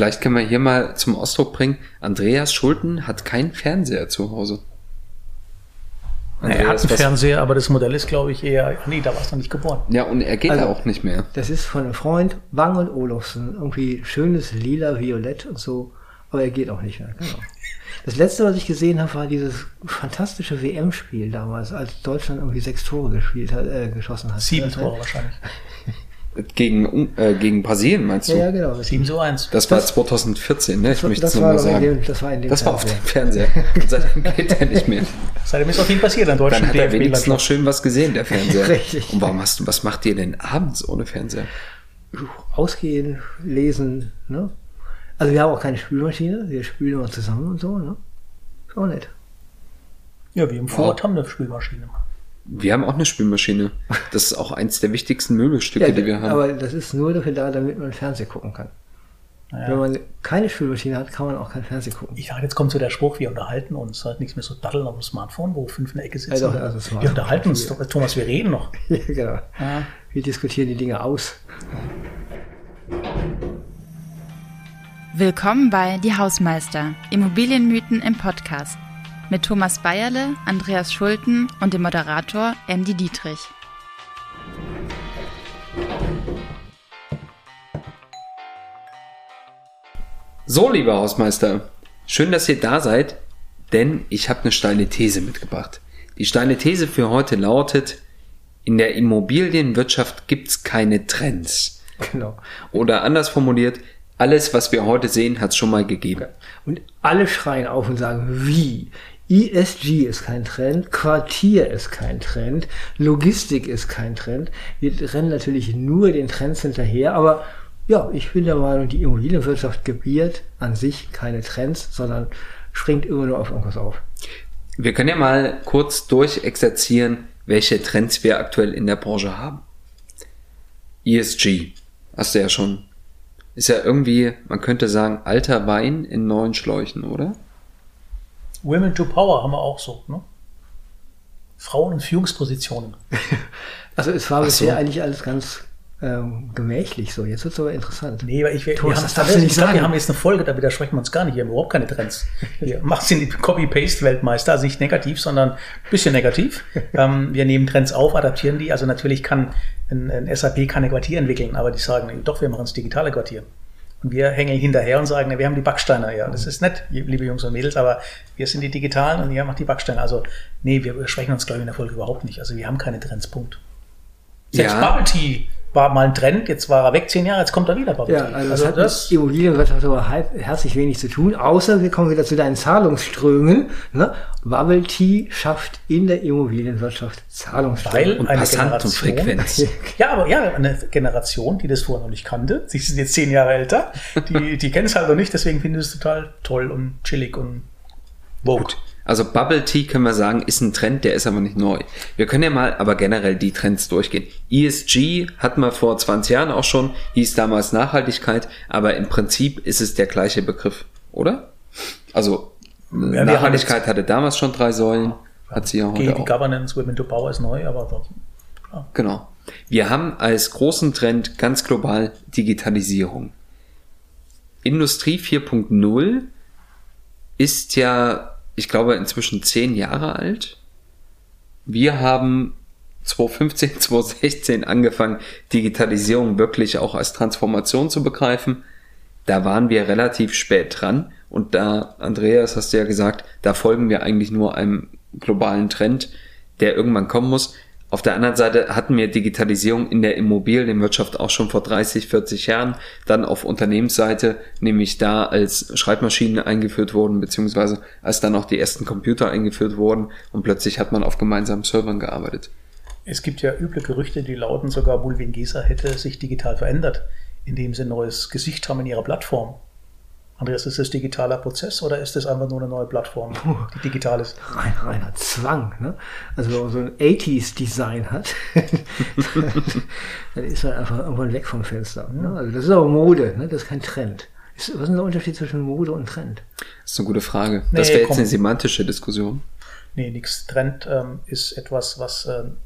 Vielleicht können wir hier mal zum Ausdruck bringen, Andreas Schulten hat keinen Fernseher zu Hause. er hat einen Fernseher, aber das Modell ist, glaube ich, eher. Nee, da war es noch nicht geboren. Ja, und er geht Also, auch nicht mehr. Das ist von einem Freund, Wang und Olufsen. Irgendwie schönes lila, violett und so. Aber er geht auch nicht mehr, genau. Das letzte, was ich gesehen habe, war dieses fantastische WM-Spiel damals, als Deutschland irgendwie sechs Tore gespielt hat, äh, geschossen hat. Sieben Tore wahrscheinlich. Gegen, äh, gegen Brasilien meinst du? Ja, ja, genau. 7 zu 1. Das war 2014, ne? Ich möchte es das, nur war mal doch in sagen. dem, das war in dem Das war auf dem Fernseher. Seitdem geht er nicht mehr. Seitdem ist auch viel passiert an Dann deutschen hat er wenigstens noch schön was gesehen, der Fernseher. Richtig. Und warum hast du, was macht ihr denn abends ohne Fernseher? Ausgehen, lesen, ne? Also wir haben auch keine Spülmaschine, wir spülen immer zusammen und so, ne? Ist auch nett. Ja, wir im Vorort haben eine Spülmaschine. Wir haben auch eine Spülmaschine. Das ist auch eins der wichtigsten Möbelstücke, die wir haben. aber das ist nur dafür da, damit man Fernsehen gucken kann. Wenn Naja. man keine Spülmaschine hat, kann man auch kein Fernsehen gucken. Ich dachte, jetzt kommt so der Spruch, wir unterhalten uns. Halt nichts mehr so daddeln auf dem Smartphone, wo fünf in der Ecke sitzen. Ja, doch, also Smartphone. wir unterhalten uns. doch. Thomas, wir reden noch. Ja, genau. Ja. Wir diskutieren die Dinge aus. Willkommen bei Die Hausmeister, Immobilienmythen im Podcast. Mit Thomas Bayerle, Andreas Schulten und dem Moderator Andy Dietrich. So, lieber Hausmeister, schön, dass ihr da seid, denn ich habe eine steile These mitgebracht. Die steile These für heute lautet, in der Immobilienwirtschaft gibt's keine Trends. Genau. Oder anders formuliert, alles, was wir heute sehen, hat's schon mal gegeben. Und alle schreien auf und sagen, wie? ESG ist kein Trend, Quartier ist kein Trend, Logistik ist kein Trend. Wir rennen natürlich nur den Trends hinterher, aber ja, ich bin der Meinung, die Immobilienwirtschaft gebiert an sich keine Trends, sondern springt immer nur auf irgendwas auf. Wir können ja mal kurz durchexerzieren, welche Trends wir aktuell in der Branche haben. ESG, hast du ja schon. Ist ja irgendwie, man könnte sagen, alter Wein in neuen Schläuchen, oder? Women to Power haben wir auch so. Ne? Frauen in Führungspositionen. Also es war bisher so. eigentlich alles ganz ähm, gemächlich so. Jetzt wird es aber interessant. Nee, weil ich, wir, Thomas, wir, das darfst du nicht ich glaub, wir sagen. haben jetzt eine Folge, da widersprechen wir uns gar nicht. Wir haben überhaupt keine Trends. Wir machen sie nicht Copy-Paste-Weltmeister, also nicht negativ, sondern ein bisschen negativ. ähm, wir nehmen Trends auf, adaptieren die. Also natürlich kann ein, ein SAP keine Quartier entwickeln, aber die sagen, doch, wir machen das digitale Quartier. Und wir hängen hinterher und sagen, wir haben die Backsteine. Ja, das ist nett, liebe Jungs und Mädels, aber wir sind die Digitalen und ihr macht die Backsteine. Also, nee, wir sprechen uns, glaube ich, in der Folge überhaupt nicht. Also, wir haben keine Trends, Punkt. Selbst Ja. Bubble Tea war mal ein Trend, jetzt war er weg, zehn Jahre, jetzt kommt er wieder, Ja, also Was das hat das? mit Immobilienwirtschaft aber halb, herzlich wenig zu tun, außer wir kommen wieder zu deinen Zahlungsströmen. Ne? Bubble Tea schafft in der Immobilienwirtschaft Zahlungsströme. Weil Und eine Passantenfrequenz. Ja, aber ja, eine Generation, die das vorher noch nicht kannte, sie sind jetzt zehn Jahre älter, die, die kennen es halt noch nicht, deswegen finden sie es total toll und chillig und vogue. Gut. Also Bubble Tea können wir sagen, ist ein Trend, der ist aber nicht neu. Wir können ja mal aber generell die Trends durchgehen. ESG hatten wir vor 20 Jahren auch schon, hieß damals Nachhaltigkeit, aber im Prinzip ist es der gleiche Begriff, oder? Also wir Nachhaltigkeit hatte damals schon drei Säulen, hat sie ja heute auch. Governance, Women to Power ist neu, aber ansonsten. Genau. Wir haben als großen Trend ganz global Digitalisierung. Industrie 4.0 ist ja, ich glaube, inzwischen zehn Jahre alt. Wir haben 2015, 2016 angefangen, Digitalisierung wirklich auch als Transformation zu begreifen. Da waren wir relativ spät dran und da, Andreas, hast du ja gesagt, da folgen wir eigentlich nur einem globalen Trend, der irgendwann kommen muss. Auf der anderen Seite hatten wir Digitalisierung in der Immobilienwirtschaft auch schon vor 30, 40 Jahren, dann auf Unternehmensseite, nämlich da als Schreibmaschinen eingeführt wurden, beziehungsweise als dann auch die ersten Computer eingeführt wurden und plötzlich hat man auf gemeinsamen Servern gearbeitet. Es gibt ja üble Gerüchte, die lauten, sogar Bulwin Gesa hätte sich digital verändert, indem sie ein neues Gesicht haben in ihrer Plattform. Andreas, ist das digitaler Prozess oder ist das einfach nur eine neue Plattform, die digital ist? Rein, reiner Zwang. Ne? Also wenn man so ein 80s-Design hat, dann ist er einfach irgendwann weg vom Fenster. Ne? Also das ist aber Mode, ne? das ist kein Trend. Ist, was ist der Unterschied zwischen Mode und Trend? Das ist eine gute Frage. Das Nee, wäre jetzt eine semantische Diskussion. Nee, nix. Trend ähm, ist etwas, was ähm,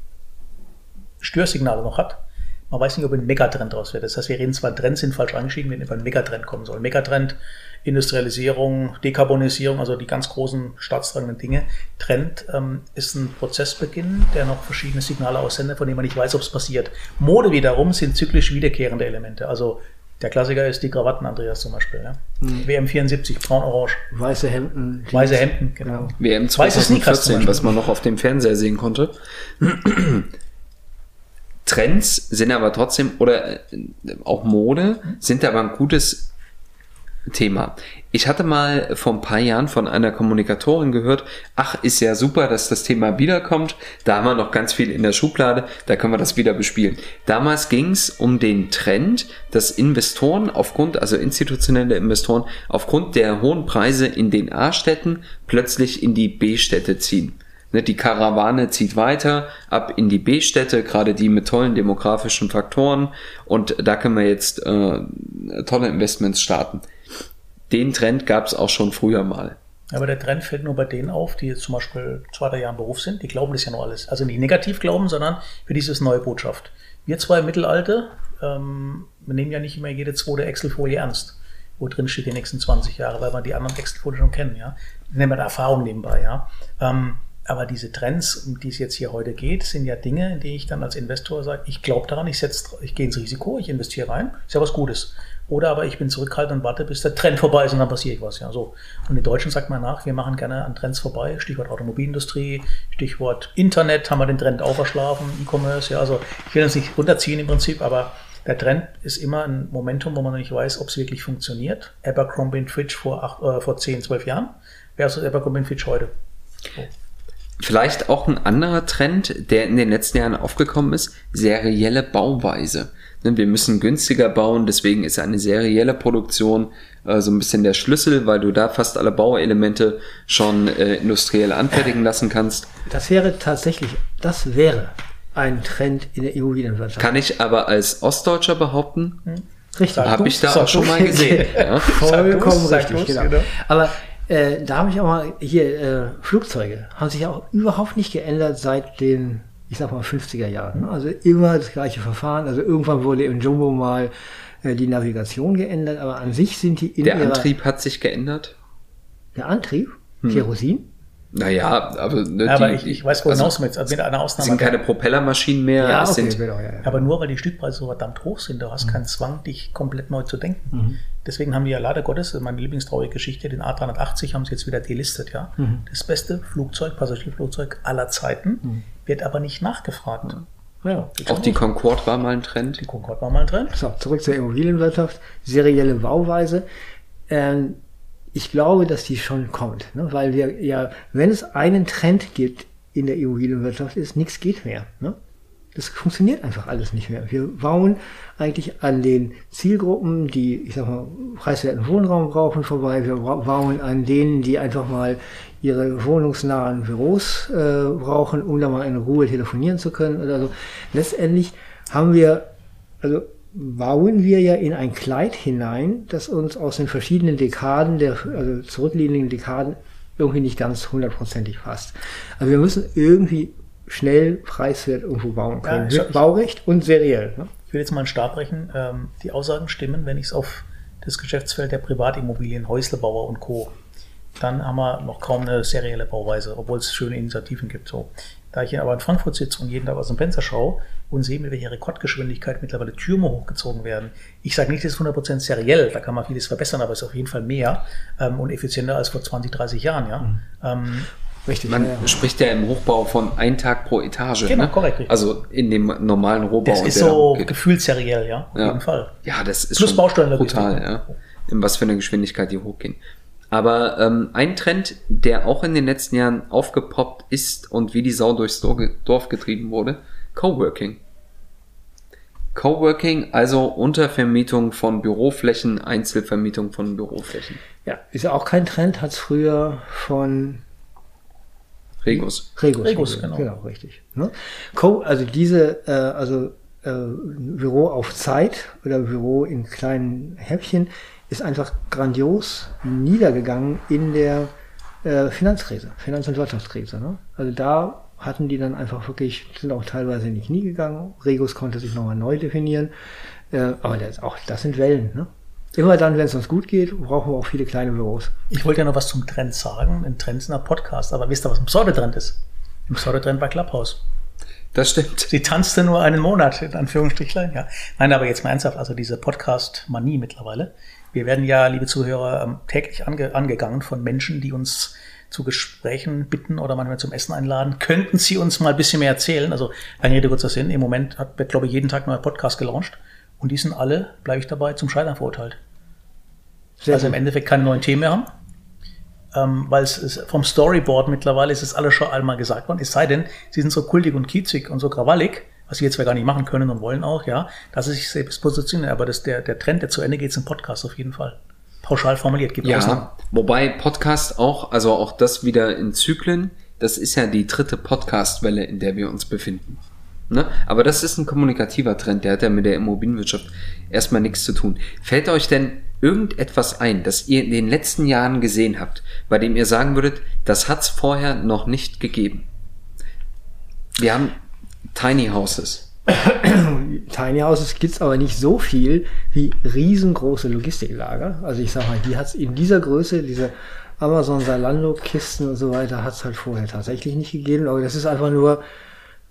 Störsignale noch hat. Man weiß nicht, ob ein Megatrend draus wird. Das heißt, wir reden zwar, Trends sind falsch angeschieden, wenn über ein Megatrend kommen soll. Megatrend, Industrialisierung, Dekarbonisierung, also die ganz großen staatstragenden Dinge. Trend ähm, ist ein Prozessbeginn, der noch verschiedene Signale aussendet, von denen man nicht weiß, ob es passiert. Mode wiederum sind zyklisch wiederkehrende Elemente. Also der Klassiker ist die Krawatten, Andreas zum Beispiel. Ja? Mhm. WM74, braun-orange. Weiße Hemden. Jeans. Weiße Hemden, genau. WM Weiße Sneakers 2014, zum Beispiel. was man noch auf dem Fernseher sehen konnte. Trends sind aber trotzdem, oder äh, auch Mode, sind aber ein gutes Thema. Ich hatte mal vor ein paar Jahren von einer Kommunikatorin gehört, ach, ist ja super, dass das Thema wiederkommt. Da haben wir noch ganz viel in der Schublade, da können wir das wieder bespielen. Damals ging es um den Trend, dass Investoren aufgrund, also institutionelle Investoren, aufgrund der hohen Preise in den A-Städten plötzlich in die B-Städte ziehen. Ne, Die Karawane zieht weiter ab in die B-Städte, gerade die mit tollen demografischen Faktoren. Und da können wir jetzt äh, tolle Investments starten. Den Trend gab es auch schon früher mal. Aber der Trend fällt nur bei denen auf, die jetzt zum Beispiel zwei, drei Jahre im Beruf sind. Die glauben das ja nur alles. Also nicht negativ glauben, sondern für dieses neue Botschaft. Wir zwei im Mittelalter, ähm, wir nehmen ja nicht immer jede zweite Excel-Folie ernst, wo drin steht die nächsten 20 Jahre, weil wir die anderen Excel-Folien schon kennen. Ja? Nehmen wir Erfahrung nebenbei. Ja? Ähm, aber diese Trends, um die es jetzt hier heute geht, sind ja Dinge, in die ich dann als Investor sage, ich glaube daran, ich, setz, ich gehe ins Risiko, ich investiere rein, ist ja was Gutes. Oder aber ich bin zurückhaltend und warte, bis der Trend vorbei ist und dann passiert was. Ja, so. Und in Deutschen sagt man nach, wir machen gerne an Trends vorbei. Stichwort Automobilindustrie, Stichwort Internet, haben wir den Trend auch verschlafen, E-Commerce. Ja, also ich will das nicht runterziehen im Prinzip, aber der Trend ist immer ein Momentum, wo man noch nicht weiß, ob es wirklich funktioniert. Abercrombie Fitch vor, acht, äh, vor 10, 12 Jahren versus Abercrombie Fitch heute. So. Vielleicht auch ein anderer Trend, der in den letzten Jahren aufgekommen ist, serielle Bauweise. Ne, Wir müssen günstiger bauen, deswegen ist eine serielle Produktion äh, so ein bisschen der Schlüssel, weil du da fast alle Bauelemente schon äh, industriell anfertigen lassen kannst. Das wäre tatsächlich, das wäre ein Trend in der Immobilienwirtschaft. Kann ich aber als Ostdeutscher behaupten, Richtig. Sag habe ich da auch schon mal gesehen. Ja. Vollkommen Sag richtig, genau. genau. Aber äh, da habe ich auch mal hier, äh, Flugzeuge haben sich auch überhaupt nicht geändert seit den, ich sag mal, 50er Jahren. ne? Also immer das gleiche Verfahren. Also irgendwann wurde im Jumbo mal äh, die Navigation geändert, aber an sich sind die in Der Antrieb hat sich geändert. der Antrieb, Kerosin, Naja, aber, ne, Ja, aber die, ich, ich weiß, wo also, hinaus mit, also mit einer Ausnahme. sind keine Propellermaschinen mehr. ja, es okay, sind, genau, ja, ja. Aber nur weil die Stückpreise so verdammt hoch sind, du hast keinen Zwang, dich komplett neu zu denken. Deswegen haben die ja leider Gottes, ist meine Lieblingstraurige Geschichte, den A380 haben sie jetzt wieder delistet, ja. Das beste Flugzeug, Passagierflugzeug aller Zeiten, wird aber nicht nachgefragt. ja. auch die Concorde war mal ein Trend. Die Concorde war mal ein Trend. So, zurück zur Immobilienwirtschaft. Serielle Bauweise. Ähm, ich glaube, dass die schon kommt, ne? weil wir ja, wenn es einen Trend gibt in der Immobilienwirtschaft, ist, nichts geht mehr. Ne? Das funktioniert einfach alles nicht mehr. Wir bauen eigentlich an den Zielgruppen, die, ich sag mal, preiswerten Wohnraum brauchen, vorbei. Wir bauen an denen, die einfach mal ihre wohnungsnahen Büros äh, brauchen, um da mal in Ruhe telefonieren zu können oder so. Letztendlich haben wir, also bauen wir ja in ein Kleid hinein, das uns aus den verschiedenen Dekaden, der also zurückliegenden Dekaden, irgendwie nicht ganz hundertprozentig passt. Also wir müssen irgendwie schnell preiswert irgendwo bauen können. Mit Baurecht und seriell. Ne? Ich will jetzt mal einen Stab brechen. Ähm, die Aussagen stimmen, wenn ich es auf das Geschäftsfeld der Privatimmobilien, Häuslebauer und Co. Dann haben wir noch kaum eine serielle Bauweise, obwohl es schöne Initiativen gibt. So. Da ich hier aber in Frankfurt sitze und jeden Tag aus dem Fenster schaue und sehe, mit welcher Rekordgeschwindigkeit mittlerweile Türme hochgezogen werden. Ich sage nicht, das ist 100% seriell, da kann man vieles verbessern, aber es ist auf jeden Fall mehr ähm, und effizienter als vor 20, 30 Jahren. Ja? Mhm. Ähm, Richtig. Man ja, ja. spricht ja im Hochbau von ein Tag pro Etage. Genau, ne? korrekt, richtig. Also in dem normalen Rohbau. das ist so gefühlt seriell, ja, auf Ja. jeden Fall. Ja, das ist Plus schon brutal, ja. In was für eine Geschwindigkeit die hochgehen. Aber ähm, ein Trend, der auch in den letzten Jahren aufgepoppt ist und wie die Sau durchs Dor- Dorf getrieben wurde, Coworking. Coworking, also Untervermietung von Büroflächen, Einzelvermietung von Büroflächen. ja, ist ja auch kein Trend, hat es früher von Regus. Regus. Regus, genau. Genau, richtig. Ne? Co also diese, äh, also äh, Büro auf Zeit oder Büro in kleinen Häppchen ist einfach grandios niedergegangen in der äh, Finanzkrise, Finanz- und Wirtschaftskrise. Ne? Also da hatten die dann einfach wirklich, sind auch teilweise nicht nie gegangen. Regus konnte sich nochmal neu definieren. Äh, aber das, auch das sind Wellen. Ne? Immer dann, wenn es uns gut geht, brauchen wir auch viele kleine Büros. Ich wollte ja noch was zum Trend sagen. Ein Trend ist ein Podcast. Aber wisst ihr, was ein Pseudotrend ist? Ein Pseudotrend war Clubhouse. Das stimmt. Sie tanzte nur einen Monat, in Anführungsstrichlein, ja. Nein, aber jetzt mal ernsthaft, also diese Podcast-Manie mittlerweile. Wir werden ja, liebe Zuhörer, ähm, täglich ange angegangen von Menschen, die uns zu Gesprächen bitten oder manchmal zum Essen einladen. Könnten Sie uns mal ein bisschen mehr erzählen? Also, lange Rede, kurzer Sinn. Im Moment hat, wird, glaube ich, jeden Tag ein neuer Podcast gelauncht. Und die sind alle, bleibe ich dabei, zum Scheitern verurteilt. Sehr also im. Endeffekt keine neuen Themen mehr haben. Ähm, weil es ist vom Storyboard mittlerweile ist es alles schon einmal gesagt worden. Es sei denn, sie sind so kultig und kiezig und so krawallig, was jetzt zwar gar nicht machen können und wollen auch, ja, dass sie sich selbst positionieren. Aber das, der, der Trend, der zu Ende geht, ist im Podcast auf jeden Fall. Pauschal formuliert, gibt Ausnahmen. Ja, wobei Podcast auch, also auch das wieder in Zyklen, das ist ja die dritte Podcast-Welle, in der wir uns befinden. Ne? Aber das ist ein kommunikativer Trend, der hat ja mit der Immobilienwirtschaft erstmal nichts zu tun. Fällt euch denn irgendetwas ein, das ihr in den letzten Jahren gesehen habt, bei dem ihr sagen würdet, das hat's vorher noch nicht gegeben? Wir haben Tiny Houses. Tiny Houses gibt's aber nicht so viel wie riesengroße Logistiklager. Also ich sag mal, die hat's in dieser Größe, diese Amazon Salando Kisten und so weiter, hat's halt vorher tatsächlich nicht gegeben. Aber das ist einfach nur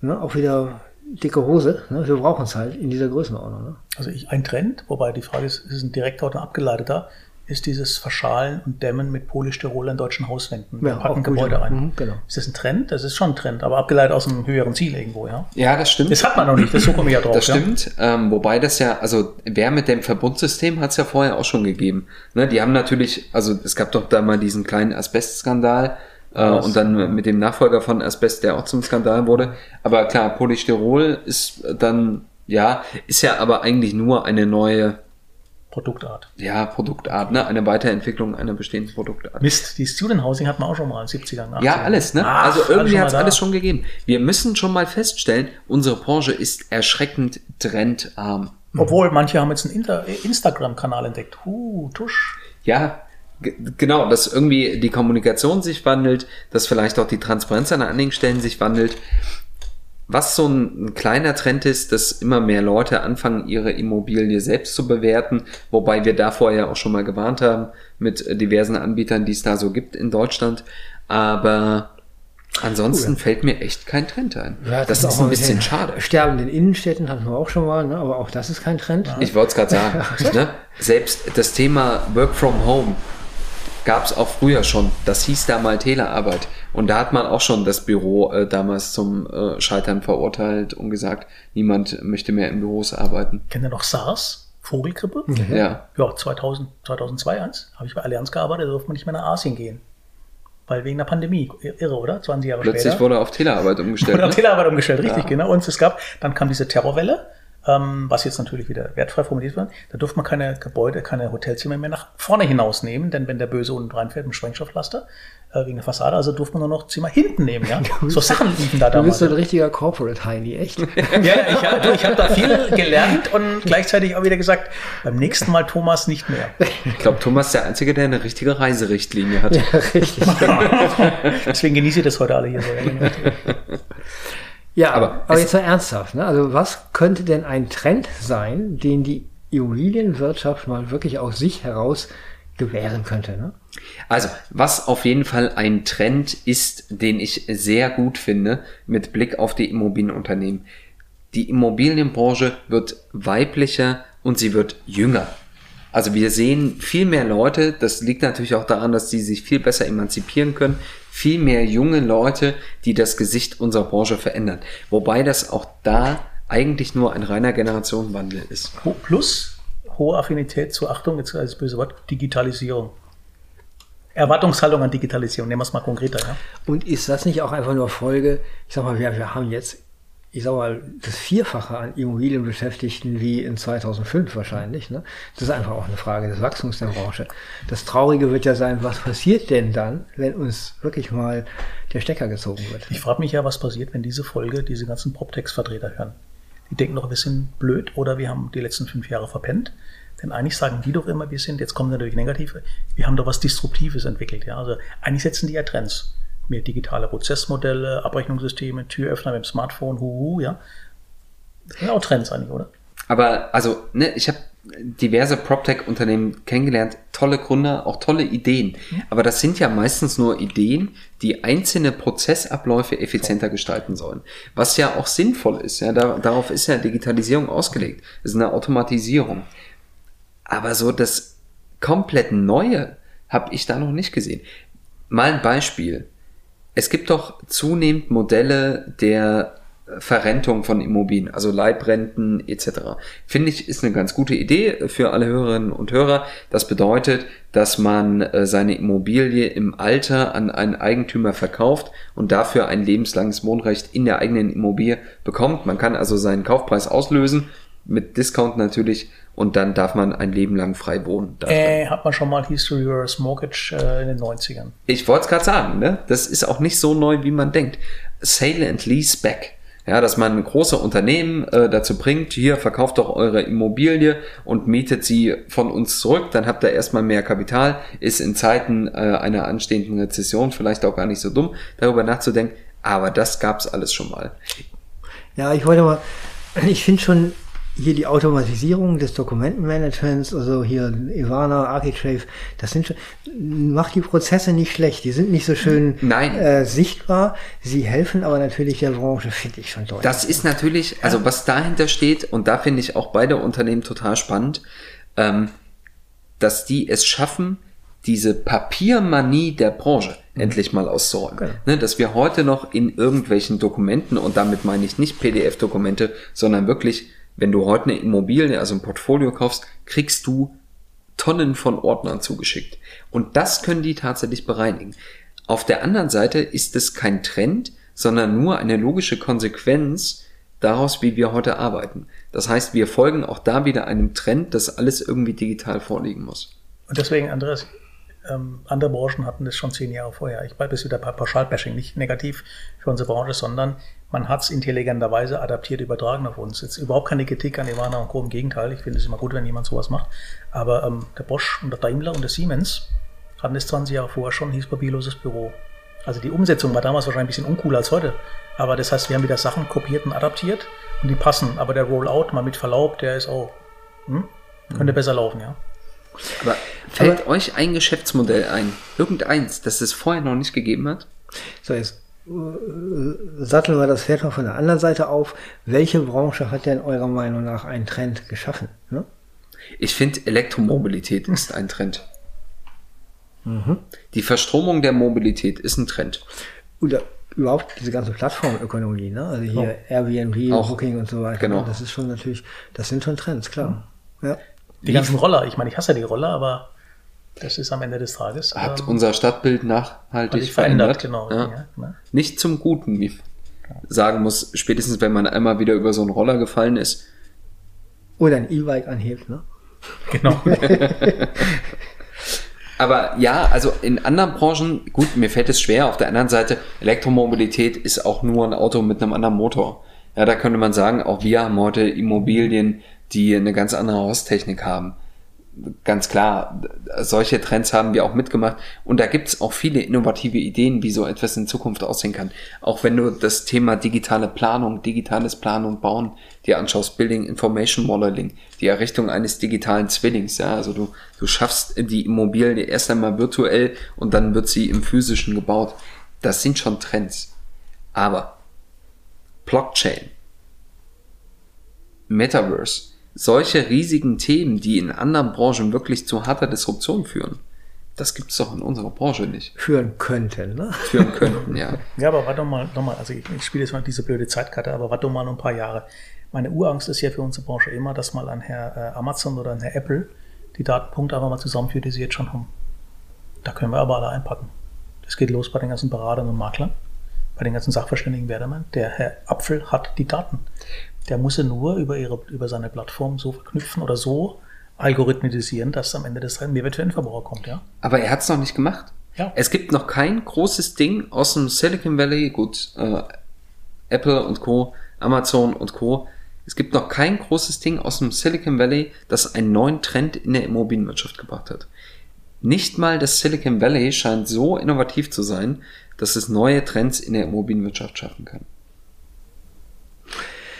ne, auch wieder dicke Hose. Ne? Wir brauchen es halt in dieser Größenordnung. Ne? Also ich, ein Trend, wobei die Frage ist, ist es ein direkter oder ein abgeleiteter, ist dieses Verschalen und Dämmen mit Polystyrol an deutschen Hauswänden. Wir Ja, packen Gebäude ja. ein. Mhm, genau. Ist das ein Trend? Das ist schon ein Trend, aber abgeleitet aus einem höheren Ziel irgendwo, ja. Ja, das stimmt. Das hat man noch nicht, das so komme ich ja drauf. Das ja. stimmt, ähm, wobei das ja, also Wärmedämmverbundsystem hat es ja vorher auch schon gegeben. Ne, die haben natürlich, also es gab doch da mal diesen kleinen Asbestskandal äh, und dann mit dem Nachfolger von Asbest, der auch zum Skandal wurde. Aber klar, Polystyrol ist dann, ja, ist ja aber eigentlich nur eine neue, Produktart. ja, Produktart, ne, eine Weiterentwicklung einer bestehenden Produktart. Mist, die Student Housing hat man auch schon mal in den 70ern. 80ern. Ja, alles, ne? Ach, also irgendwie hat es alles schon gegeben. Wir müssen schon mal feststellen, unsere Branche ist erschreckend trendarm. Obwohl, manche haben jetzt einen Inter- Instagram-Kanal entdeckt. Huh, tusch. Ja, genau, dass irgendwie die Kommunikation sich wandelt, dass vielleicht auch die Transparenz an einigen Stellen sich wandelt. Was so ein, ein kleiner Trend ist, dass immer mehr Leute anfangen, ihre Immobilie selbst zu bewerten, wobei wir davor ja auch schon mal gewarnt haben mit äh, diversen Anbietern, die es da so gibt in Deutschland. Aber ansonsten fällt mir echt kein Trend ein. das, ist, auch ein bisschen den schade. Sterbenden Innenstädten hatten wir auch schon mal, ne? aber auch das ist kein Trend. Ich wollte es gerade sagen. ne? Selbst das Thema Work from Home gab es auch früher schon. Das hieß da mal Telearbeit. Und da hat man auch schon das Büro äh, damals zum äh, Scheitern verurteilt und gesagt, niemand möchte mehr in Büros arbeiten. Kennt ihr noch SARS? Vogelgrippe? Ja. Ja, 2000, 2002 eins. Habe ich bei Allianz gearbeitet, da durfte man nicht mehr nach Asien gehen. Weil wegen der Pandemie. Irre, oder? 20 Jahre Plötzlich später. wurde auf Telearbeit umgestellt. Wurde auf Ne? Telearbeit umgestellt, richtig, Ja. genau. Und es gab, dann kam diese Terrorwelle, ähm, was jetzt natürlich wieder wertfrei formuliert wird. Da durfte man keine Gebäude, keine Hotelzimmer mehr nach vorne hinaus nehmen, denn wenn der Böse unten reinfährt mit Sprengstofflaster, äh, wegen der Fassade, also durfte man nur noch Zimmer hinten nehmen, ja. So Sachen liefen da Du bist damals. so ein richtiger Corporate Heini, echt. Ja, ja, ich, ja, habe da viel gelernt und gleichzeitig auch wieder gesagt, beim nächsten Mal Thomas nicht mehr. Ich glaube, Thomas ist der Einzige, der eine richtige Reiserichtlinie hat. Richtig. Deswegen genieße ich das heute alle hier so. Ja, Aber aber, jetzt mal ernsthaft. Ne? Also was könnte denn ein Trend sein, den die Immobilienwirtschaft mal wirklich aus sich heraus gewähren könnte? Ne? Also, was auf jeden Fall ein Trend ist, den ich sehr gut finde mit Blick auf die Immobilienunternehmen. Die Immobilienbranche wird weiblicher und sie wird jünger. Also wir sehen viel mehr Leute, das liegt natürlich auch daran, dass die sich viel besser emanzipieren können, viel mehr junge Leute, die das Gesicht unserer Branche verändern. Wobei das auch da eigentlich nur ein reiner Generationenwandel ist. Ho- Plus hohe Affinität zur Achtung, jetzt das böse Wort, Digitalisierung. Erwartungshaltung an Digitalisierung, nehmen wir es mal konkreter. Ja? Und ist das nicht auch einfach nur Folge, ich sag mal, wir, wir haben jetzt, ich sag mal, das Vierfache an Immobilienbeschäftigten wie in 2005 wahrscheinlich. Ne? Das ist einfach auch eine Frage des Wachstums der Branche. Das Traurige wird ja sein, was passiert denn dann, wenn uns wirklich mal der Stecker gezogen wird? Ich frage mich ja, was passiert, wenn diese Folge diese ganzen Proptex-Vertreter hören. Die denken doch, wir sind blöd oder wir haben die letzten fünf Jahre verpennt. Denn eigentlich sagen die doch immer, wir sind, jetzt kommen natürlich negative, wir haben doch was Disruptives entwickelt. Ja? Also eigentlich setzen die ja Trends. Mehr digitale Prozessmodelle, Abrechnungssysteme, Türöffner mit dem Smartphone, huhu, ja. Das sind auch Trends eigentlich, oder? Aber also, ne, ich habe diverse PropTech-Unternehmen kennengelernt, tolle Gründer, auch tolle Ideen. Aber das sind ja meistens nur Ideen, die einzelne Prozessabläufe effizienter gestalten sollen. Was ja auch sinnvoll ist. Ja, da, darauf ist ja Digitalisierung ausgelegt. Das ist eine Automatisierung. Aber so das komplett Neue habe ich da noch nicht gesehen. Mal ein Beispiel. Es gibt doch zunehmend Modelle der Verrentung von Immobilien, also Leibrenten etc. Finde ich, ist eine ganz gute Idee für alle Hörerinnen und Hörer. Das bedeutet, dass man äh, seine Immobilie im Alter an einen Eigentümer verkauft und dafür ein lebenslanges Wohnrecht in der eigenen Immobilie bekommt. Man kann also seinen Kaufpreis auslösen, mit Discount natürlich, und dann darf man ein Leben lang frei wohnen. Äh, hat man schon mal History Reverse Mortgage äh, in den 90ern. Ich wollte es gerade sagen, ne? Das ist auch nicht so neu, wie man denkt. Sale and Lease Back ja, dass man große Unternehmen äh, dazu bringt, hier verkauft doch eure Immobilie und mietet sie von uns zurück, dann habt ihr erstmal mehr Kapital, ist in Zeiten äh, einer anstehenden Rezession vielleicht auch gar nicht so dumm, darüber nachzudenken, aber das gab's alles schon mal. Ja, ich wollte mal, ich finde schon, hier die Automatisierung des Dokumentenmanagements, also hier Ivana, Architrave, das sind schon, macht die Prozesse nicht schlecht. Die sind nicht so schön. Äh, sichtbar. Sie helfen aber natürlich der Branche, finde ich schon deutlich. Das ist natürlich, also was dahinter steht, und da finde ich auch beide Unternehmen total spannend, ähm, dass die es schaffen, diese Papiermanie der Branche mhm. endlich mal auszuräumen. Genau. Ne, dass wir heute noch in irgendwelchen Dokumenten, und damit meine ich nicht PDF-Dokumente, sondern wirklich wenn du heute eine Immobilie, also ein Portfolio kaufst, kriegst du Tonnen von Ordnern zugeschickt. Und das können die tatsächlich bereinigen. Auf der anderen Seite ist es kein Trend, sondern nur eine logische Konsequenz daraus, wie wir heute arbeiten. Das heißt, wir folgen auch da wieder einem Trend, dass alles irgendwie digital vorliegen muss. Und deswegen, Andreas, ähm, andere Branchen hatten das schon zehn Jahre vorher. Ich bleibe jetzt wieder bei Pauschalbashing, nicht negativ für unsere Branche, sondern man hat es intelligenterweise adaptiert, übertragen auf uns. Jetzt überhaupt keine Kritik an Ivana und Co. Im Gegenteil, ich finde es immer gut, wenn jemand sowas macht. Aber ähm, der Bosch und der Daimler und der Siemens hatten es 20 Jahre vorher schon, hieß papierloses Büro. Also die Umsetzung war damals wahrscheinlich ein bisschen uncooler als heute. Aber das heißt, wir haben wieder Sachen kopiert und adaptiert und die passen. Aber der Rollout, mal mit Verlaub, der ist auch, hm, könnte mhm. besser laufen, ja. Aber fällt Aber, euch ein Geschäftsmodell ein, irgendeins, das es vorher noch nicht gegeben hat? So, jetzt äh, satteln wir das Pferd noch von der anderen Seite auf. Welche Branche hat denn eurer Meinung nach einen Trend geschaffen? Ne? Ich finde, Elektromobilität ist ein Trend. Mhm. Die Verstromung der Mobilität ist ein Trend. Oder überhaupt diese ganze Plattformökonomie, ne? Also hier oh. Airbnb, Auch. Booking und so weiter. Genau. Das ist schon natürlich, das sind schon Trends, klar. Ja. Die ganzen Roller, ich meine, ich hasse ja die Roller, aber das ist am Ende des Tages. Hat ähm, unser Stadtbild nachhaltig verändert. verändert. Genau. Ja. Ja, ne? Nicht zum Guten, wie ich sagen muss, spätestens wenn man einmal wieder über so einen Roller gefallen ist. Oder ein E-Bike anhebt, ne? Genau. Aber ja, also in anderen Branchen, gut, mir fällt es schwer. Auf der anderen Seite, Elektromobilität ist auch nur ein Auto mit einem anderen Motor. Ja, da könnte man sagen, auch wir haben heute Immobilien, die eine ganz andere Haustechnik haben ganz klar, solche Trends haben wir auch mitgemacht. Und da gibt's auch viele innovative Ideen, wie so etwas in Zukunft aussehen kann. Auch wenn du das Thema digitale Planung, digitales Planen und Bauen dir anschaust, Building Information Modeling, die Errichtung eines digitalen Zwillings. Ja, also du, du schaffst die Immobilie erst einmal virtuell und dann wird sie im physischen gebaut. Das sind schon Trends. Aber Blockchain, Metaverse, solche riesigen Themen, die in anderen Branchen wirklich zu harter Disruption führen, das gibt es doch in unserer Branche nicht. Führen könnten, ne? Führen könnten, ja. Ja, aber warte mal, nochmal, also ich, ich spiele jetzt mal diese blöde Zeitkarte, aber warte mal noch ein paar Jahre. Meine Urangst ist ja für unsere Branche immer, dass mal ein Herr äh, Amazon oder ein Herr Apple die Datenpunkte einfach mal zusammenführt, die sie jetzt schon haben. Da können wir aber alle einpacken. Das geht los bei den ganzen Beratern und Maklern, bei den ganzen Sachverständigen Werdemann. Der Herr Apfel hat die Daten. Der muss sie nur über, ihre, über seine Plattform so verknüpfen oder so algorithmisieren, dass am Ende des Mehrwert für den Verbraucher kommt, ja. Aber er hat es noch nicht gemacht. Ja. Es gibt noch kein großes Ding aus dem Silicon Valley, gut, äh, Apple und Co., Amazon und Co. Es gibt noch kein großes Ding aus dem Silicon Valley, das einen neuen Trend in der Immobilienwirtschaft gebracht hat. Nicht mal das Silicon Valley scheint so innovativ zu sein, dass es neue Trends in der Immobilienwirtschaft schaffen kann.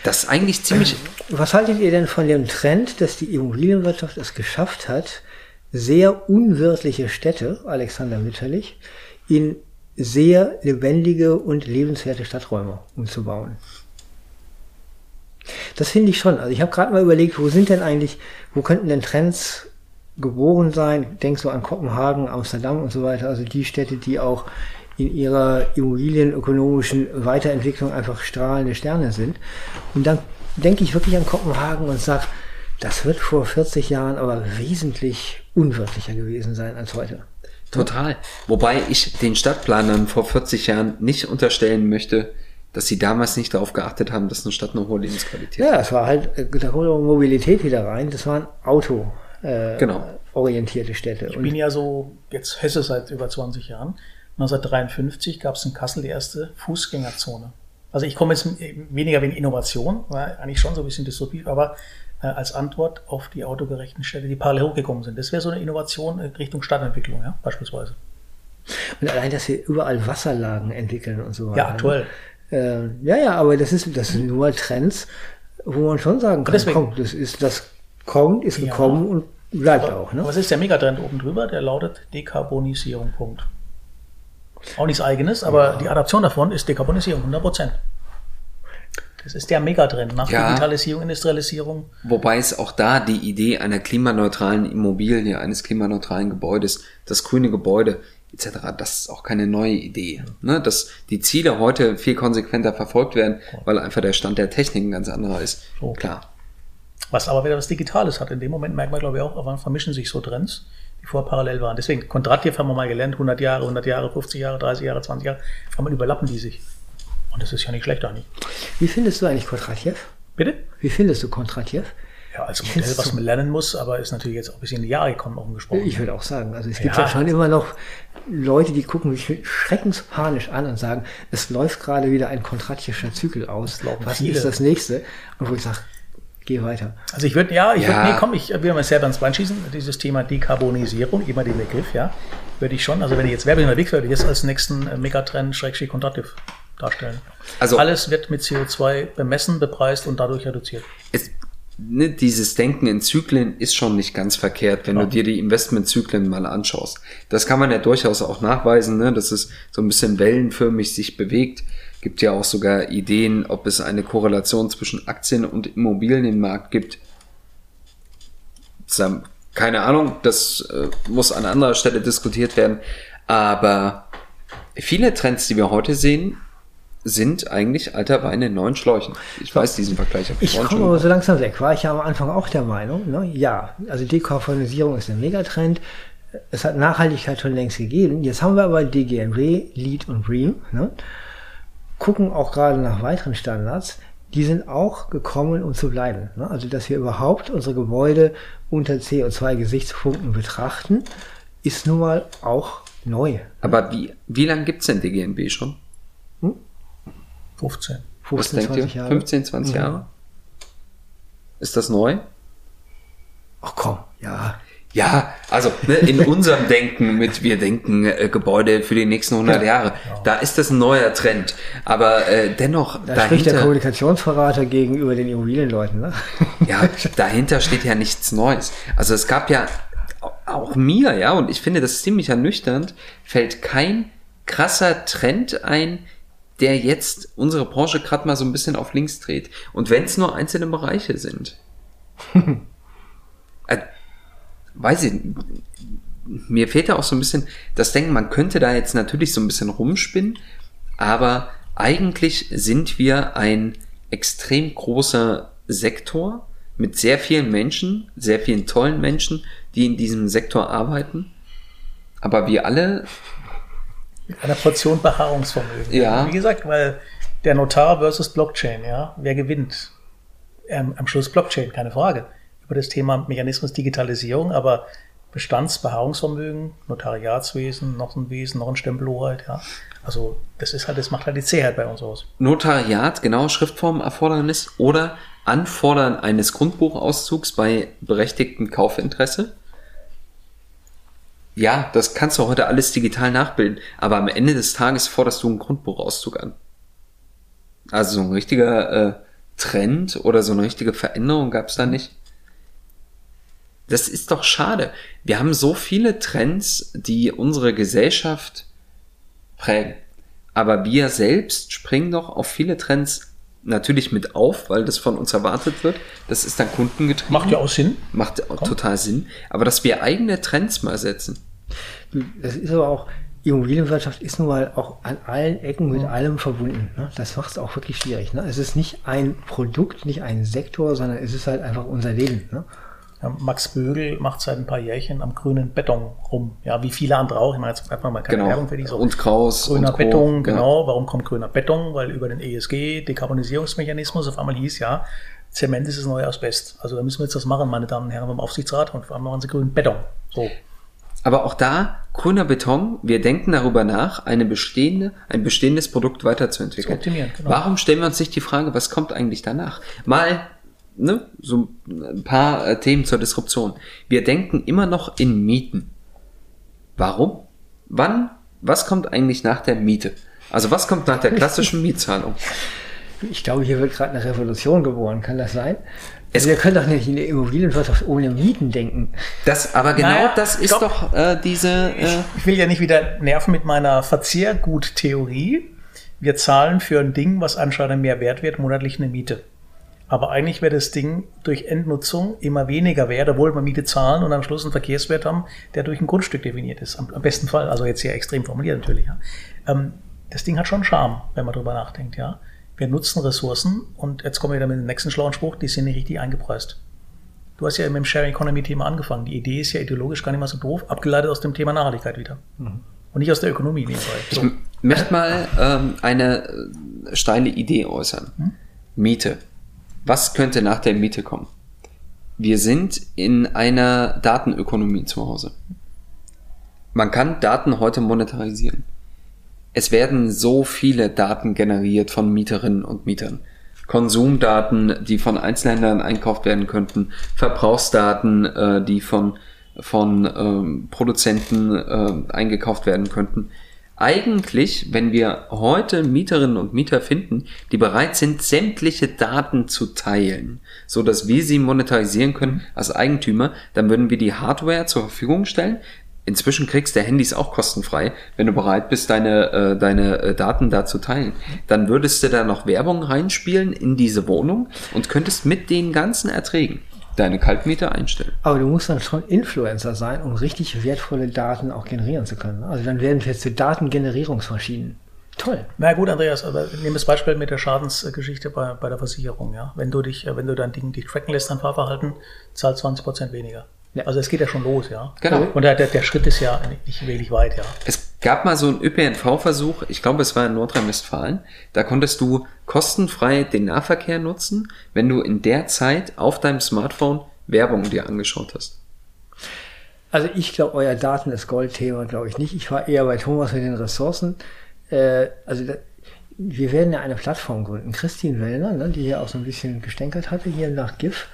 Das ist eigentlich ziemlich. Was haltet ihr denn von dem Trend, dass die Immobilienwirtschaft es geschafft hat, sehr unwirtliche Städte, Alexander Mitterlich, in sehr lebendige und lebenswerte Stadträume umzubauen? Das finde ich schon. Also ich habe gerade mal überlegt, wo sind denn eigentlich, wo könnten denn Trends geboren sein? Denk so an Kopenhagen, Amsterdam und so weiter. Also die Städte, die auch in ihrer immobilienökonomischen Weiterentwicklung einfach strahlende Sterne sind. Und dann denke ich wirklich an Kopenhagen und sage, das wird vor 40 Jahren aber wesentlich unwirtlicher gewesen sein als heute. Total. Wobei ich den Stadtplanern vor 40 Jahren nicht unterstellen möchte, dass sie damals nicht darauf geachtet haben, dass eine Stadt eine hohe Lebensqualität Ja, es war halt, äh, da kommt Mobilität wieder rein. Das waren Auto. Äh, Genau. orientierte Städte. Ich bin ja so jetzt Hesse seit über 20 Jahren. 1953 gab es in Kassel die erste Fußgängerzone. Also ich komme jetzt weniger wegen Innovation, war eigentlich schon so ein bisschen disruptiv, aber äh, als Antwort auf die autogerechten Städte, die parallel hochgekommen sind. Das wäre so eine Innovation äh, Richtung Stadtentwicklung, ja, beispielsweise. Und allein, dass wir überall Wasserlagen entwickeln und so weiter. Ja, aktuell. Äh, ja, ja, aber das ist, das sind nur Trends, wo man schon sagen kann, Deswegen- komm, das ist, das kommt, ist Ja. gekommen und bleibt Aber auch, ne? Was ist der Megatrend oben drüber? Der lautet Dekarbonisierung. Punkt. Auch nichts eigenes, aber die Adaption davon ist Dekarbonisierung, 100 Prozent. Das ist der Megatrend nach Ja. Digitalisierung, Industrialisierung. Wobei es auch da die Idee einer klimaneutralen Immobilie, eines klimaneutralen Gebäudes, das grüne Gebäude etc., das ist auch keine neue Idee. Ne? Dass die Ziele heute viel konsequenter verfolgt werden, weil einfach der Stand der Technik ein ganz anderer ist. So. Klar. Was aber wieder was Digitales hat. In dem Moment merkt man, glaube ich, auch, aber vermischen sich so Trends, die vorher parallel waren. Deswegen, Kontratjew haben wir mal gelernt, 100 Jahre, 100 Jahre, 50 Jahre, 30 Jahre, 20 Jahre. Auf einmal überlappen die sich. Und das ist ja nicht schlecht eigentlich. Wie findest du eigentlich Kontratjew? Bitte? Wie findest du Kontratjew? Ja, als Modell, was man lernen muss, aber ist natürlich jetzt auch ein bisschen in die Jahre gekommen, offen gesprochen. Ich würde auch sagen, also es gibt Ja. ja schon immer noch Leute, die gucken mich schreckenspanisch an und sagen, es läuft gerade wieder ein kontratjescher Zyklus aus. Was viele. ist das nächste? Und wo ich sage, geh weiter. Also ich würde, ja, ich Ja. würde, nee, komm, ich will mal selber ins Bein schießen. Dieses Thema Dekarbonisierung, immer den Begriff, ja, würde ich schon, also wenn ich jetzt Werbung unterwegs wäre, würde ich das als nächsten äh, Megatrend Schrägstrich Kontraktiv darstellen. Also- Alles wird mit CO2 bemessen, bepreist und dadurch reduziert. Es, ne, dieses Denken in Zyklen ist schon nicht ganz verkehrt, wenn du dir die Investmentzyklen mal anschaust. Das kann man ja durchaus auch nachweisen, ne, dass es so ein bisschen wellenförmig sich bewegt. Gibt ja auch sogar Ideen, ob es eine Korrelation zwischen Aktien und Immobilienmarkt gibt. Sam- Keine Ahnung, das äh, muss an anderer Stelle diskutiert werden. Aber viele Trends, die wir heute sehen, sind eigentlich alter Wein in neuen Schläuchen. Ich weiß diesen Vergleich. Ich komme schon aber so langsam weg. War ich ja am Anfang auch der Meinung, ne? ja, also Dekarbonisierung ist ein Megatrend. Es hat Nachhaltigkeit schon längst gegeben. Jetzt haben wir aber DGNW, LEED und BREEAM. Ne? Gucken auch gerade nach weiteren Standards. Die sind auch gekommen, um zu bleiben. Ne? Also, dass wir überhaupt unsere Gebäude unter CO2-Gesichtspunkten betrachten, ist nun mal auch neu. Aber wie, wie lange gibt's denn DGNB schon? 15. Was 15, denkt ihr? 20 Jahre. 15, 20 Ja. Jahre? Ist das neu? Ach komm, ja. Ja, also ne, in unserem Denken mit wir denken äh, Gebäude für die nächsten 100 Jahre, da ist das ein neuer Trend. Aber äh, dennoch Da spricht der dahinter, Kommunikationsverrater gegenüber den Immobilienleuten. Ne? ja, dahinter steht ja nichts Neues. Also es gab ja auch mir, ja, und ich finde das ziemlich ernüchternd, fällt kein krasser Trend ein, der jetzt unsere Branche gerade mal so ein bisschen auf links dreht. Und wenn es nur einzelne Bereiche sind. weiß ich, mir fehlt da auch so ein bisschen das Denken, man könnte da jetzt natürlich so ein bisschen rumspinnen, aber eigentlich sind wir ein extrem großer Sektor mit sehr vielen Menschen, sehr vielen tollen Menschen, die in diesem Sektor arbeiten. Aber wir alle, Mit einer Portion Beharrungsvermögen. Ja. Wie gesagt, weil der Notar versus Blockchain, ja, wer gewinnt? Ähm, am Schluss Blockchain, keine Frage. Über das Thema Mechanismus Digitalisierung, aber Bestandsbeharrungsvermögen, Notariatswesen, noch ein Wesen, noch ein Stempelhoheit, ja. Also das ist halt, das macht halt die Zähheit bei uns aus. Notariat, genau, Schriftformerfordernis oder Anfordern eines Grundbuchauszugs bei berechtigtem Kaufinteresse. ja, das kannst du heute alles digital nachbilden, aber am Ende des Tages forderst du einen Grundbuchauszug an. Also so ein richtiger äh, Trend oder so eine richtige Veränderung gab es da nicht. Das ist doch schade. Wir haben so viele Trends, die unsere Gesellschaft prägen. Aber wir selbst springen doch auf viele Trends natürlich mit auf, weil das von uns erwartet wird. Das ist dann kundengetrieben. Macht ja auch Sinn. Macht auch total Sinn. Aber dass wir eigene Trends mal setzen. Das ist aber auch, Immobilienwirtschaft ist nun mal auch an allen Ecken mit allem verbunden. Ne? Das macht es auch wirklich schwierig. Ne? Es ist nicht ein Produkt, nicht ein Sektor, sondern es ist halt einfach unser Leben. Ne? Ja, Max Bögel macht seit ein paar Jährchen am grünen Beton rum. Ja, wie viele andere auch. Ich meine, jetzt einfach mal keine Genau. Werbung für die. So. Und Kraus Grüner und Co. Beton, Ja. genau. Warum kommt grüner Beton? Weil über den ESG, Dekarbonisierungsmechanismus, auf einmal hieß, ja, Zement ist das neue Asbest. Also da müssen wir jetzt das machen, meine Damen und Herren, beim Aufsichtsrat. Und vor allem machen sie grünen Beton. So. Aber auch da, grüner Beton, wir denken darüber nach, eine bestehende, ein bestehendes Produkt weiterzuentwickeln. Zu optimieren, genau. Warum stellen wir uns nicht die Frage, was kommt eigentlich danach? Mal, ne, so ein paar äh, Themen zur Disruption. Wir denken immer noch in Mieten. Warum? Wann, was kommt eigentlich nach der Miete? Also was kommt nach der klassischen Mietzahlung? Ich glaube, hier wird gerade eine Revolution geboren. Kann das sein? Also wir können doch nicht in der Immobilienwirtschaft ohne Mieten denken. Das, aber genau Naja, das ist stopp. doch äh, diese, äh, Ich will ja nicht wieder nerven mit meiner Verzehrguttheorie. Wir zahlen für ein Ding, was anscheinend mehr wert wird, monatlich eine Miete. Aber eigentlich wäre das Ding durch Endnutzung immer weniger wert, obwohl wir Miete zahlen und am Schluss einen Verkehrswert haben, der durch ein Grundstück definiert ist. Am, am besten Fall, also jetzt hier extrem formuliert natürlich. Ja. Ähm, das Ding hat schon Charme, wenn man drüber nachdenkt. Ja. Wir nutzen Ressourcen und jetzt kommen wir wieder mit dem nächsten schlauen Spruch, die sind nicht richtig eingepreist. Du hast ja mit dem Sharing Economy Thema angefangen. Die Idee ist ja ideologisch gar nicht mal so doof, abgeleitet aus dem Thema Nachhaltigkeit wieder. Und nicht aus der Ökonomie nebenbei. So. Ich möchte mal ähm, eine äh, steile Idee äußern. Miete. Was könnte nach der Miete kommen? Wir sind in einer Datenökonomie zu Hause. Man kann Daten heute monetarisieren. Es werden so viele Daten generiert von Mieterinnen und Mietern. Konsumdaten, die von Einzelhändlern einkauft werden könnten, Verbrauchsdaten, äh, die von, von ähm, Produzenten äh, eingekauft werden könnten. Eigentlich, wenn wir heute Mieterinnen und Mieter finden, die bereit sind, sämtliche Daten zu teilen, so dass wir sie monetarisieren können als Eigentümer, dann würden wir die Hardware zur Verfügung stellen. Inzwischen kriegst du Handys auch kostenfrei, wenn du bereit bist, deine, äh, deine äh, Daten da zu teilen. Dann würdest du da noch Werbung reinspielen in diese Wohnung und könntest mit den ganzen Erträgen deine Kaltmiete einstellen. Aber du musst dann schon Influencer sein, um richtig wertvolle Daten auch generieren zu können. Also dann werden wir zu Datengenerierungsmaschinen. Toll. Na gut, Andreas, aber nehmen das Beispiel mit der Schadensgeschichte bei, bei der Versicherung. Ja? Wenn du dich, äh, wenn du dein Ding dich tracken lässt, dein Fahrverhalten, zahlst 20 Prozent weniger. Ja. Also es geht ja schon los, ja. Genau. Und der, der, der Schritt ist ja nicht wirklich weit, ja. Es gab mal so einen ÖPNV-Versuch, ich glaube, es war in Nordrhein-Westfalen. Da konntest du kostenfrei den Nahverkehr nutzen, wenn du in der Zeit auf deinem Smartphone Werbung dir angeschaut hast. Also ich glaube, euer Daten ist Goldthema, glaube ich nicht. Ich war eher bei Thomas mit den Ressourcen. Äh, also wir werden ja eine Plattform gründen. Christine Wellner, ne, die hier auch so ein bisschen gestänkert hatte, hier nach GIF.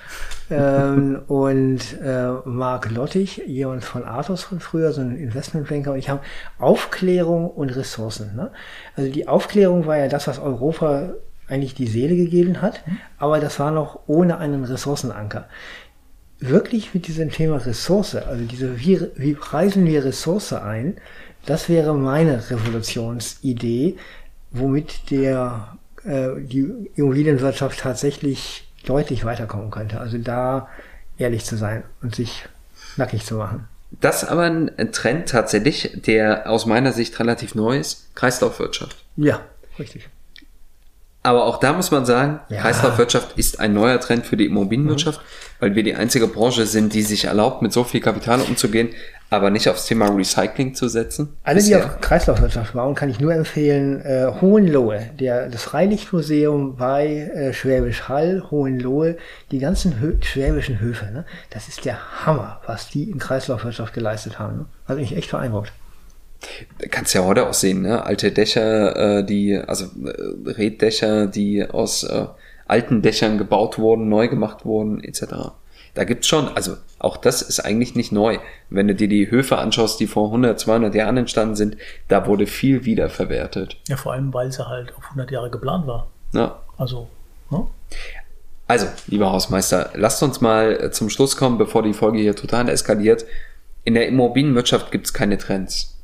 ähm, und äh, Marc Lottig, jemand von Athos von früher, so ein Investmentbanker. Und ich habe Aufklärung und Ressourcen. Ne? Also die Aufklärung war ja das, was Europa eigentlich die Seele gegeben hat, aber das war noch ohne einen Ressourcenanker wirklich mit diesem Thema Ressource, also diese, wie, wie preisen wir Ressource ein, das wäre meine Revolutionsidee, womit der, äh, die Immobilienwirtschaft tatsächlich deutlich weiterkommen könnte. Also da ehrlich zu sein und sich nackig zu machen. Das ist aber ein Trend tatsächlich, der aus meiner Sicht relativ neu ist, Kreislaufwirtschaft. Ja, richtig. Aber auch da muss man sagen, Ja. Kreislaufwirtschaft ist ein neuer Trend für die Immobilienwirtschaft, weil wir die einzige Branche sind, die sich erlaubt, mit so viel Kapital umzugehen, aber nicht aufs Thema Recycling zu setzen. Alle, die Bisher. auf Kreislaufwirtschaft bauen, kann ich nur empfehlen, äh, Hohenlohe, der, das Freilichtmuseum bei äh, Schwäbisch Hall, Hohenlohe, die ganzen Hö schwäbischen Höfe, ne? das ist der Hammer, was die in Kreislaufwirtschaft geleistet haben. Ne? Hat mich echt beeindruckt. Kannst ja heute auch sehen, ne? Alte Dächer, äh, die, also äh, Reddächer, die aus äh, alten Dächern gebaut wurden, neu gemacht wurden, etc. Da gibt's schon, also auch das ist eigentlich nicht neu. Wenn du dir die Höfe anschaust, die vor 100, 200 Jahren entstanden sind, da wurde viel wiederverwertet. Ja, vor allem, weil sie halt auf 100 Jahre geplant war. Ja. Also, ne? Also, lieber Hausmeister, lasst uns mal äh, zum Schluss kommen, bevor die Folge hier total eskaliert. In der Immobilienwirtschaft gibt's keine Trends.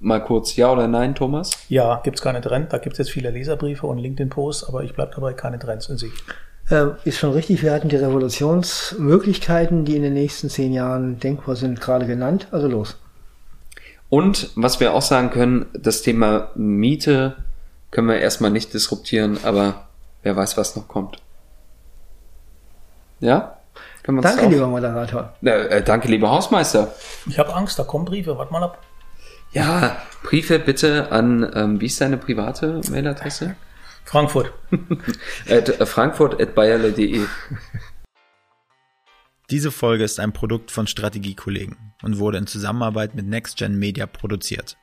Mal kurz ja oder nein, Thomas? Ja, gibt's keine Trends. Da gibt's jetzt viele Leserbriefe und LinkedIn-Posts, aber ich bleib dabei, keine Trends in sich. Äh, ist schon richtig, wir hatten die Revolutionsmöglichkeiten, die in den nächsten zehn Jahren denkbar sind, gerade genannt. Also los. Und was wir auch sagen können, das Thema Miete können wir erstmal nicht disruptieren, aber wer weiß, was noch kommt. Ja? Können wir uns Danke, lieber Moderator. Äh, äh, danke, lieber Hausmeister. Ich habe Angst, da kommen Briefe. Warte mal ab. Ja, Briefe bitte an, ähm, wie ist deine private Mailadresse? Frankfurt. at äh, frankfurt.bayerle.de. Diese Folge ist ein Produkt von Strategiekollegen und wurde in Zusammenarbeit mit NextGen Media produziert.